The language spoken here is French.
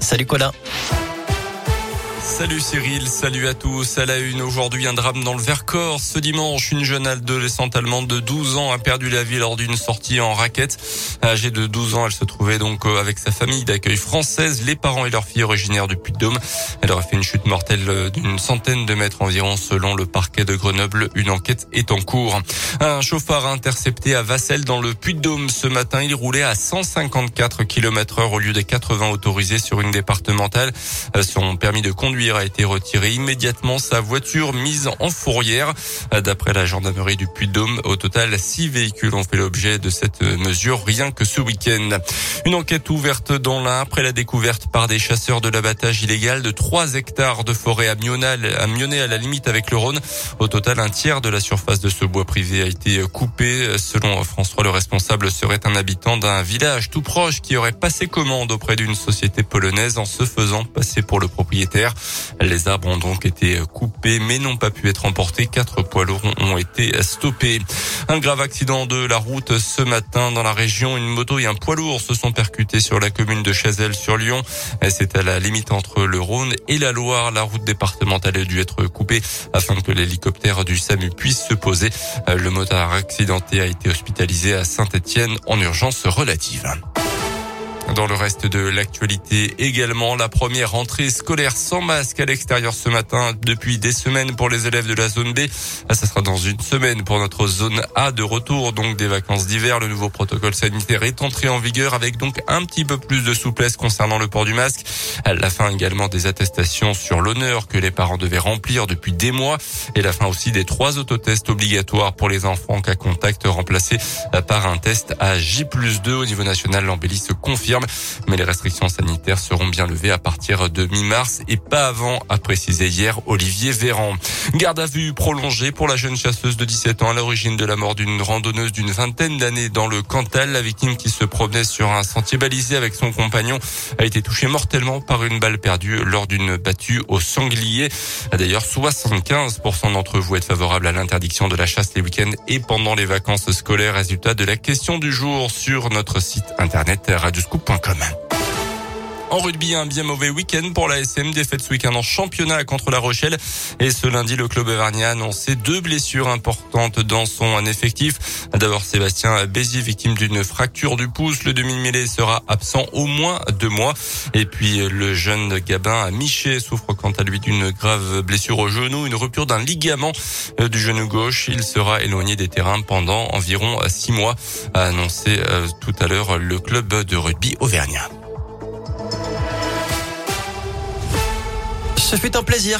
Salut Colin. Salut Cyril, salut à tous. À la une, aujourd'hui, un drame dans le Vercors. Ce dimanche, une jeune adolescente allemande de 12 ans a perdu la vie lors d'une sortie en raquette. Âgée de 12 ans, elle se trouvait donc euh, avec sa famille d'accueil française, les parents et leur fille originaires du Puy-de-Dôme. Elle aurait fait une chute mortelle euh, d'une centaine de mètres environ selon le parquet de Grenoble. Une enquête est en cours. Un chauffard intercepté à Vassel dans le Puy-de-Dôme ce matin. Il roulait à 154 km heure au lieu des 80 autorisés sur une départementale. Euh, son permis de conduire a été retiré immédiatement sa voiture mise en fourrière. D'après la gendarmerie du Puy-de-Dôme, au total, six véhicules ont fait l'objet de cette mesure rien que ce week-end. Une enquête ouverte dans l'Ain après la découverte par des chasseurs de l'abattage illégal de 3 hectares de forêt à Mionnet à la limite avec le Rhône. Au total, un tiers de la surface de ce bois privé a été coupé. Selon François, le responsable serait un habitant d'un village tout proche qui aurait passé commande auprès d'une société polonaise en se faisant passer pour le propriétaire. Les arbres ont donc été coupés mais n'ont pas pu être emportés. Quatre poids lourds ont été stoppés. Un grave accident de la route ce matin dans la région. Une moto et un poids lourd se sont percutés sur la commune de Chazelle sur Lyon. C'est à la limite entre le Rhône et la Loire. La route départementale a dû être coupée afin que l'hélicoptère du SAMU puisse se poser. Le motard accidenté a été hospitalisé à Saint-Etienne en urgence relative. Dans le reste de l'actualité également, la première rentrée scolaire sans masque à l'extérieur ce matin depuis des semaines pour les élèves de la zone B. Ah, ça sera dans une semaine pour notre zone A de retour donc des vacances d'hiver. Le nouveau protocole sanitaire est entré en vigueur avec donc un petit peu plus de souplesse concernant le port du masque. La fin également des attestations sur l'honneur que les parents devaient remplir depuis des mois et la fin aussi des trois autotests obligatoires pour les enfants cas contact remplacés par un test à J 2 au niveau national. L'embellie confirme mais les restrictions sanitaires seront bien levées à partir de mi-mars et pas avant, a précisé hier Olivier Véran. Garde à vue prolongée pour la jeune chasseuse de 17 ans à l'origine de la mort d'une randonneuse d'une vingtaine d'années dans le Cantal. La victime qui se promenait sur un sentier balisé avec son compagnon a été touchée mortellement par une balle perdue lors d'une battue au sanglier. D'ailleurs, 75% d'entre vous êtes favorables à l'interdiction de la chasse les week-ends et pendant les vacances scolaires. Résultat de la question du jour sur notre site internet radioscoop point commun en rugby, un bien mauvais week-end pour la SM. Défaite ce week-end en championnat contre La Rochelle. Et ce lundi, le club auvergnat a annoncé deux blessures importantes dans son effectif. D'abord, Sébastien Bézier, victime d'une fracture du pouce. Le demi-mêlée sera absent au moins deux mois. Et puis, le jeune Gabin Miché souffre quant à lui d'une grave blessure au genou, une rupture d'un ligament euh, du genou gauche. Il sera éloigné des terrains pendant environ six mois, a annoncé euh, tout à l'heure le club de rugby auvergnat. Ce fut un plaisir.